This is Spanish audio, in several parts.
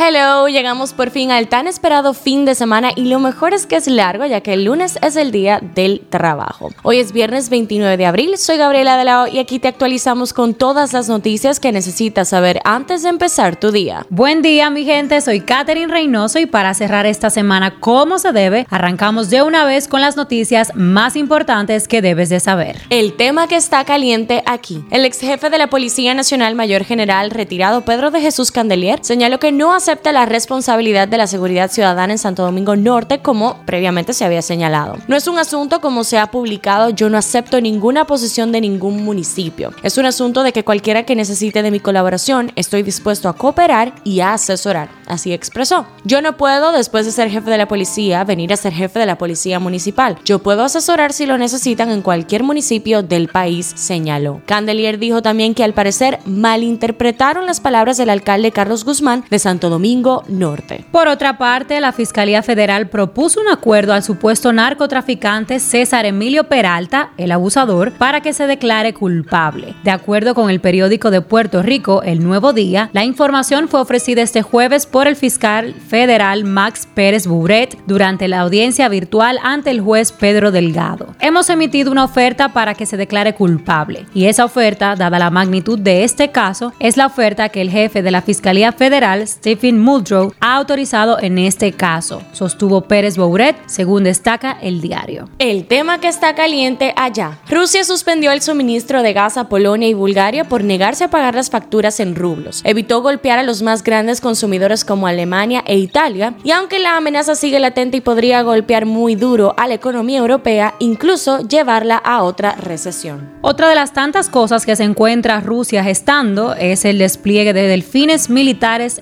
Hello, llegamos por fin al tan esperado fin de semana y lo mejor es que es largo ya que el lunes es el día del trabajo. Hoy es viernes 29 de abril, soy Gabriela de la O y aquí te actualizamos con todas las noticias que necesitas saber antes de empezar tu día. Buen día mi gente, soy Katherine Reynoso y para cerrar esta semana como se debe, arrancamos de una vez con las noticias más importantes que debes de saber. El tema que está caliente aquí. El ex jefe de la Policía Nacional Mayor General retirado Pedro de Jesús Candelier señaló que no hace acepta la responsabilidad de la seguridad ciudadana en Santo Domingo Norte como previamente se había señalado. No es un asunto como se ha publicado, yo no acepto ninguna posición de ningún municipio. Es un asunto de que cualquiera que necesite de mi colaboración, estoy dispuesto a cooperar y a asesorar. Así expresó. Yo no puedo, después de ser jefe de la policía, venir a ser jefe de la policía municipal. Yo puedo asesorar si lo necesitan en cualquier municipio del país, señaló. Candelier dijo también que al parecer malinterpretaron las palabras del alcalde Carlos Guzmán de Santo Domingo Domingo Norte. Por otra parte, la Fiscalía Federal propuso un acuerdo al supuesto narcotraficante César Emilio Peralta, el abusador, para que se declare culpable. De acuerdo con el periódico de Puerto Rico, El Nuevo Día, la información fue ofrecida este jueves por el fiscal federal Max Pérez Bubret durante la audiencia virtual ante el juez Pedro Delgado. Hemos emitido una oferta para que se declare culpable y esa oferta, dada la magnitud de este caso, es la oferta que el jefe de la Fiscalía Federal, Stephen Muldrow ha autorizado en este caso, sostuvo Pérez Bouret, según destaca el diario. El tema que está caliente allá. Rusia suspendió el suministro de gas a Polonia y Bulgaria por negarse a pagar las facturas en rublos. Evitó golpear a los más grandes consumidores como Alemania e Italia, y aunque la amenaza sigue latente y podría golpear muy duro a la economía europea, incluso llevarla a otra recesión. Otra de las tantas cosas que se encuentra Rusia gestando es el despliegue de delfines militares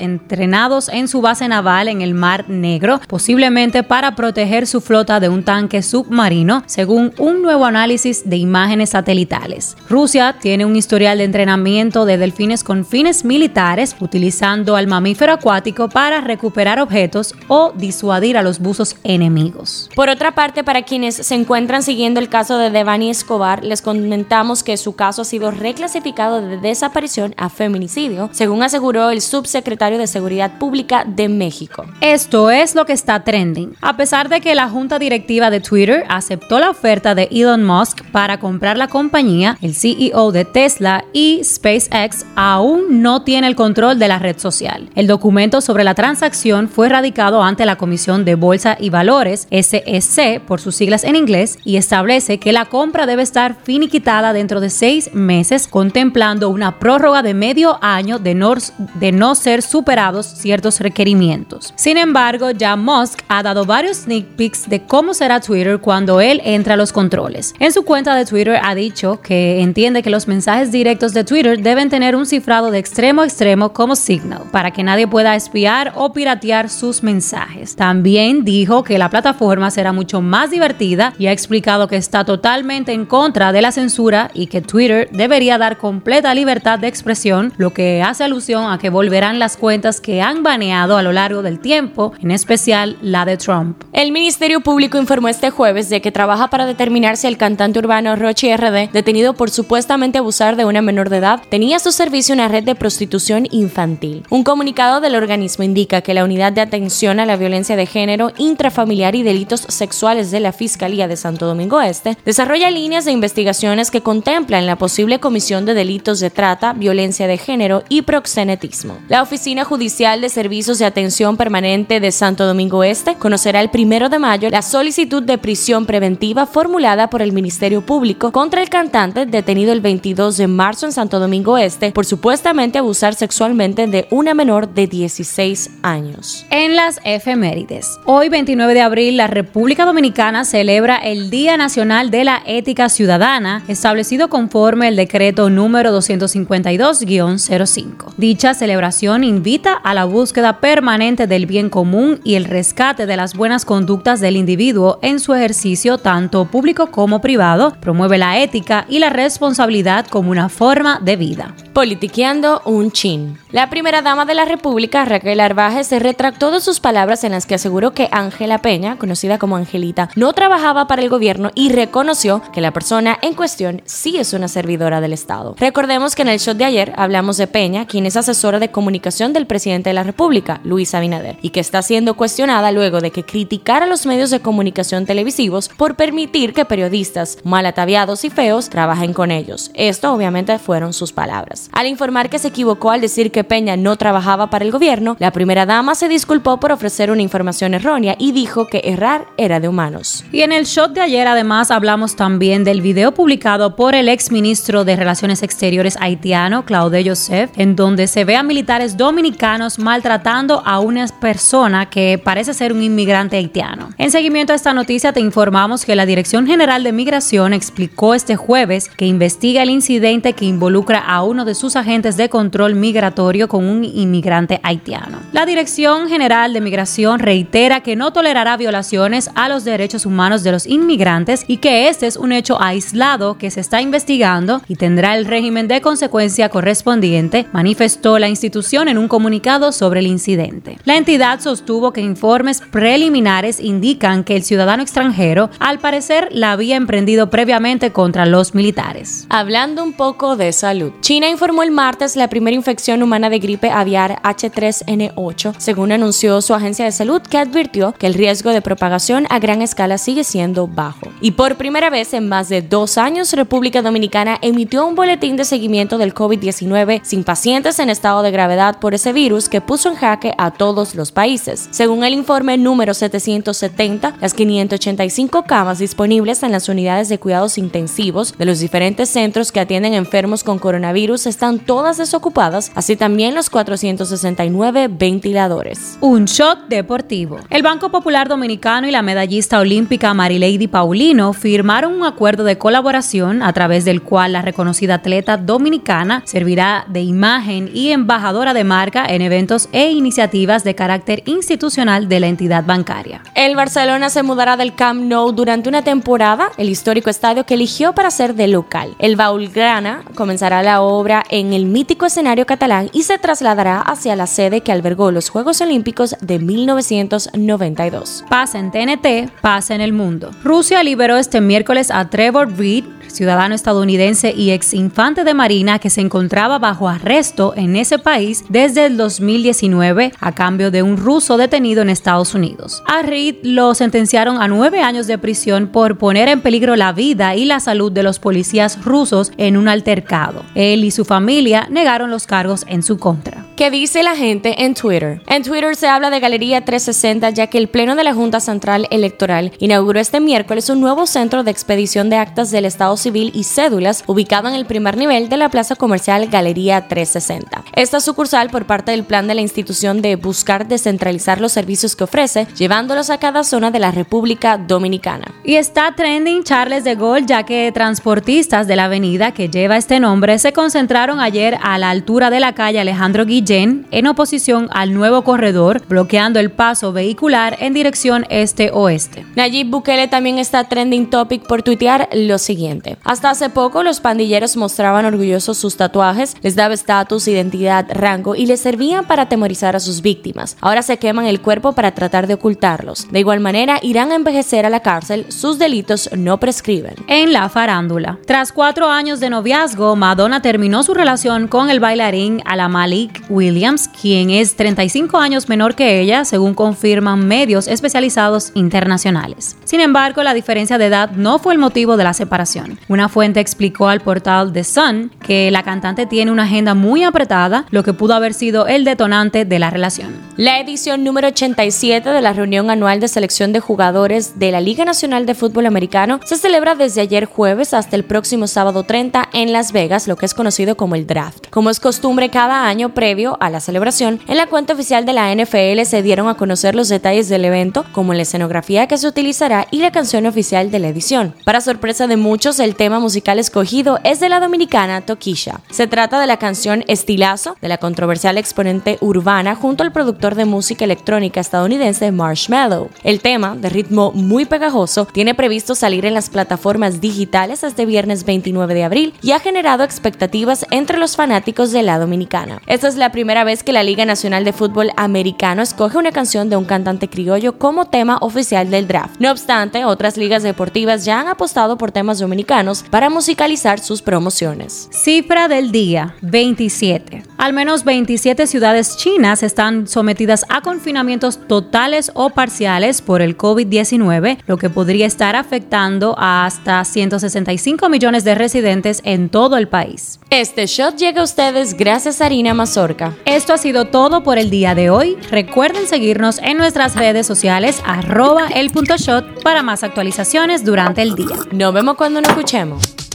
en su base naval en el Mar Negro, posiblemente para proteger su flota de un tanque submarino, según un nuevo análisis de imágenes satelitales. Rusia tiene un historial de entrenamiento de delfines con fines militares, utilizando al mamífero acuático para recuperar objetos o disuadir a los buzos enemigos. Por otra parte, para quienes se encuentran siguiendo el caso de Devani Escobar, les comentamos que su caso ha sido reclasificado de desaparición a feminicidio, según aseguró el subsecretario de Seguridad Pública de México. Esto es lo que está trending. A pesar de que la junta directiva de Twitter aceptó la oferta de Elon Musk para comprar la compañía, el CEO de Tesla y SpaceX aún no tiene el control de la red social. El documento sobre la transacción fue radicado ante la Comisión de Bolsa y Valores, SEC por sus siglas en inglés, y establece que la compra debe estar finiquitada dentro de seis meses, contemplando una prórroga de medio año de no, de no ser superados ciertos requerimientos. Sin embargo, ya Musk ha dado varios sneak peeks de cómo será Twitter cuando él entra a los controles. En su cuenta de Twitter ha dicho que entiende que los mensajes directos de Twitter deben tener un cifrado de extremo a extremo como Signal, para que nadie pueda espiar o piratear sus mensajes. También dijo que la plataforma será mucho más divertida y ha explicado que está totalmente en contra de la censura y que Twitter debería dar completa libertad de expresión, lo que hace alusión a que volverán las cuentas que han baneado a lo largo del tiempo, en especial la de Trump. El Ministerio Público informó este jueves de que trabaja para determinar si el cantante urbano Rochi RD, detenido por supuestamente abusar de una menor de edad, tenía a su servicio una red de prostitución infantil. Un comunicado del organismo indica que la Unidad de Atención a la Violencia de Género, Intrafamiliar y Delitos Sexuales de la Fiscalía de Santo Domingo Este desarrolla líneas de investigaciones que contemplan la posible comisión de delitos de trata, violencia de género y proxenetismo. La Oficina Judicial de Servicios de Atención Permanente de Santo Domingo Este conocerá el primero de mayo la solicitud de prisión preventiva formulada por el Ministerio Público contra el cantante detenido el 22 de marzo en Santo Domingo Este por supuestamente abusar sexualmente de una menor de 16 años. En las efemérides. Hoy 29 de abril la República Dominicana celebra el Día Nacional de la Ética Ciudadana establecido conforme el decreto número 252-05. Dicha celebración invita a la búsqueda permanente del bien común y el rescate de las buenas conductas del individuo en su ejercicio tanto público como privado, promueve la ética y la responsabilidad como una forma de vida. Politiqueando un chin. La primera dama de la República, Raquel Arbaje, se retractó de sus palabras en las que aseguró que Ángela Peña, conocida como Angelita, no trabajaba para el gobierno y reconoció que la persona en cuestión sí es una servidora del Estado. Recordemos que en el show de ayer hablamos de Peña, quien es asesora de comunicación del presidente de la República, Luis Abinader, y que está siendo cuestionada luego de que criticara a los medios de comunicación televisivos por permitir que periodistas mal ataviados y feos trabajen con ellos. Esto obviamente fueron sus palabras. Al informar que se equivocó al decir que Peña no trabajaba para el gobierno, la primera dama se disculpó por ofrecer una información errónea y dijo que errar era de humanos. Y en el shot de ayer además hablamos también del video publicado por el ex ministro de Relaciones Exteriores haitiano, Claude Joseph, en donde se ve a militares dominicanos maltratando a una persona que parece ser un inmigrante haitiano. En seguimiento a esta noticia te informamos que la Dirección General de Migración explicó este jueves que investiga el incidente que involucra a uno de sus agentes de control migratorio con un inmigrante haitiano. La Dirección General de Migración reitera que no tolerará violaciones a los derechos humanos de los inmigrantes y que este es un hecho aislado que se está investigando y tendrá el régimen de consecuencia correspondiente, manifestó la institución en un comunicado sobre el incidente. La entidad sostuvo que informes preliminares indican que el ciudadano extranjero al parecer la había emprendido previamente contra los militares. Hablando un poco de salud, China informó el martes la primera infección humana de gripe aviar H3N8, según anunció su agencia de salud que advirtió que el riesgo de propagación a gran escala sigue siendo bajo. Y por primera vez en más de dos años, República Dominicana emitió un boletín de seguimiento del COVID-19 sin pacientes en estado de gravedad por ese virus que puso en jaque a todos los países. Según el informe número 770, las 585 camas disponibles en las unidades de cuidados intensivos de los diferentes centros que atienden enfermos con coronavirus están todas desocupadas, así también los 469 ventiladores. Un shot deportivo. El Banco Popular Dominicano y la medallista olímpica Marilady Paulino firmaron un acuerdo de colaboración a través del cual la reconocida atleta dominicana servirá de imagen y embajadora de marca en eventos e iniciativas de carácter institucional de la entidad bancaria. El Barcelona se mudará del Camp Nou durante una temporada, el histórico estadio que eligió para ser de local. El Baulgrana comenzará la obra en el mítico escenario catalán y se trasladará hacia la sede que albergó los Juegos Olímpicos de 1992. Pasa en TNT, pasa en el mundo. Rusia liberó este miércoles a Trevor Reed, ciudadano estadounidense y ex infante de Marina que se encontraba bajo arresto en ese país desde el 2019 a cambio de un ruso detenido en Estados Unidos. A lo sentenciaron a nueve años de prisión por poner en peligro la vida y la salud de los policías rusos en un altercado. Él y su familia negaron los cargos en su contra. ¿Qué dice la gente en Twitter? En Twitter se habla de Galería 360 ya que el Pleno de la Junta Central Electoral inauguró este miércoles un nuevo centro de expedición de actas del Estado Civil y cédulas ubicado en el primer nivel de la plaza comercial Galería 360. Esta sucursal por parte del plan de la institución de buscar descentralizar los servicios que ofrece, llevándolos a cada zona de la República Dominicana. Y está trending Charles de Gaulle ya que transportistas de la avenida que lleva este nombre se concentraron ayer a la altura de la calle Alejandro Guillén en oposición al nuevo corredor, bloqueando el paso vehicular en dirección este-oeste. Nayib Bukele también está trending topic por tuitear lo siguiente. Hasta hace poco los pandilleros mostraban orgullosos sus tatuajes, les daba estatus, identidad, rango y les servían para atemorizar a sus víctimas. Ahora se queman el cuerpo para tratar de ocultarlos. De igual manera, irán a envejecer a la cárcel, sus delitos no prescriben. En la farándula. Tras cuatro años de noviazgo, Madonna terminó su relación con el bailarín Alamalik Williams, quien es 35 años menor que ella, según confirman medios especializados internacionales. Sin embargo, la diferencia de edad no fue el motivo de la separación. Una fuente explicó al portal The Sun que la cantante tiene una agenda muy apretada, lo que pudo haber sido el detonante de la relación. La edición número 87 de la reunión anual de selección de jugadores de la Liga Nacional de Fútbol Americano se celebra desde ayer jueves hasta el próximo sábado 30 en Las Vegas, lo que es conocido como el draft. Como es costumbre cada año previo a la celebración, en la cuenta oficial de la NFL se dieron a conocer los detalles del evento, como la escenografía que se utilizará y la canción oficial de la edición. Para sorpresa de muchos, el tema musical escogido es de la dominicana Tokisha. Se trata de la canción Estilazo de la controversial exponente urbana junto al productor de música electrónica estadounidense Marshmallow. El tema, de ritmo muy pegajoso, tiene previsto salir en las plataformas digitales este viernes 29 de abril y ha generado expectativas entre los fanáticos de la dominicana. Esta es la primera vez que la Liga Nacional de Fútbol Americano escoge una canción de un cantante criollo como tema oficial del draft. No obstante, otras ligas deportivas ya han apostado por temas dominicanos para musicalizar sus promociones. Cifra del día, 27. Al menos 27 ciudades chinas están sometidas a confinamientos totales o parciales por el COVID-19, lo que podría estar afectando a hasta 165 millones de residentes en todo el país. Este shot llega a ustedes gracias a Harina Mazorca. Esto ha sido todo por el día de hoy. Recuerden seguirnos en nuestras redes sociales arroba el punto shot para más actualizaciones durante el día. Nos vemos cuando nos escuchemos.